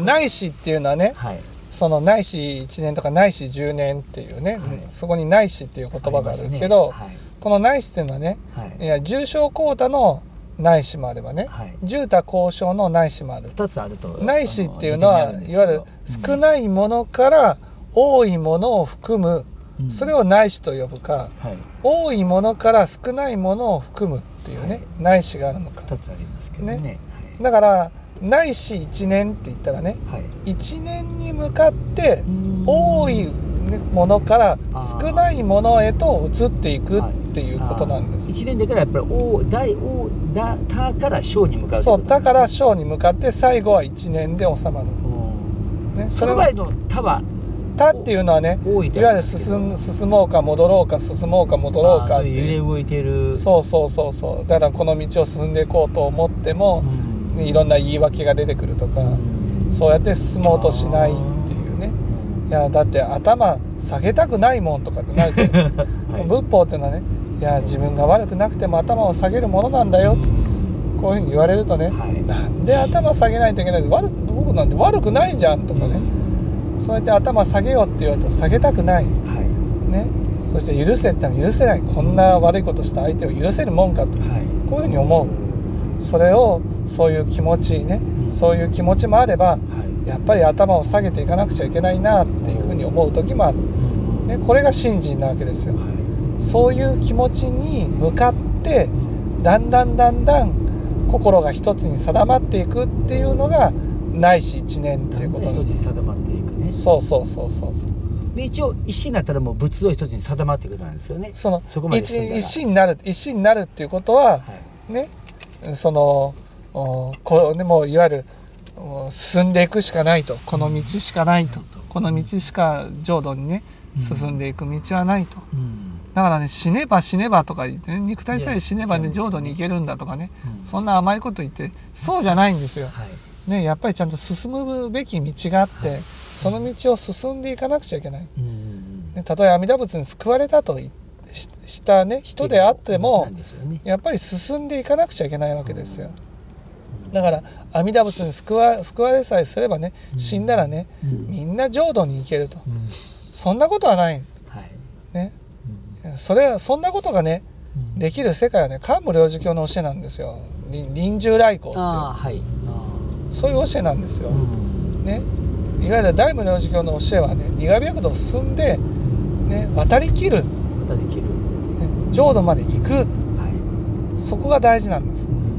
内視っていうのはねはい。その内視1年とか内視10年っていうね、はい。そこに内視っていう言葉があるけど、はい。この内視っていうのはねはい。いや重症高多の内視もあればねはい。重多高症の内視もある二つあると内視っていうのはいわゆる少ないものから多いものを含むうん。それを内視と呼ぶかはい。多いものから少ないものを含むっていうね内視があるのか。二つありますけどね。ね。だから内視1年って言ったらねはい。はい1年に向かってうん。多いねものから少ないものへと移っていくっていうことなんです。一年でからやっぱり大大大だたから小に向かうそうだから小に向かって最後は1年で収まる。うん。ね、それはその場合の「た」は「た」っていうのはね多いわゆる進ん進もうか戻ろうか進もうか戻ろうかっていう。揺れ動いてる。そうそうそうそう。だからこの道を進んでいこうと思っても、うん。ねいろんな言い訳が出てくるとか、そうやって進もうとしないっていうね。いやだって頭下げたくないもんとかってなるじゃないですか。はい。仏法っていうのはねいや自分が悪くなくても頭を下げるものなんだよとこういうふうに言われるとね、はい。なんで頭下げないといけない悪僕なんて悪くないじゃんとかね、そうやって頭下げようって言われると下げたくない。はい。ね。そして許せって言ったら許せない。こんな悪いことした相手を許せるもんかと。はい。こういうふうに思うそれをそういう気持ちね、うんそういう気持ちもあればはい。やっぱり頭を下げていかなくちゃいけないなっていうふうに思う時もある、うん。ね、これが信心なわけですよ。はい。そういう気持ちに向かってだんだんだんだん心が一つに定まっていくっていうのがないし一年っていうこと。一つに定まっていくね。そうそうそうそうそう。で一応一心になったらもう仏像一つに定まっていくことなんですよね。そのそ一心になる一心になるっていうことははい。ねそのおこうねもういわゆるお進んでいくしかないと。この道しかないと。この道しか浄土にねうん。進んでいく道はないと。うん。だからね死ねば死ねばとか言ってね肉体さえ死ねばね浄土に行けるんだとかね。うん。そんな甘いこと言ってそうじゃないんですよ。はい。ねやっぱりちゃんと進むべき道があってその道を進んでいかなくちゃいけない。うん。ね、たとえ阿弥陀仏に救われたといししたね人であってもやっぱり進んでいかなくちゃいけないわけですよ。だから阿弥陀仏に救わ救われさえすればね死んだらねうん。みんな浄土に行けると。うん。そんなことはない。はい。ね。それはそんなことがねうん。できる世界はね漢武領事教の教えなんですよ。り臨終来航っていう。はい。あそういう教えなんですよ、ね。いわゆる大無領事教の教えはね二河白道を進んで、ね、渡りきる、ね、またできる。浄土まで行く。はい。そこが大事なんです。うん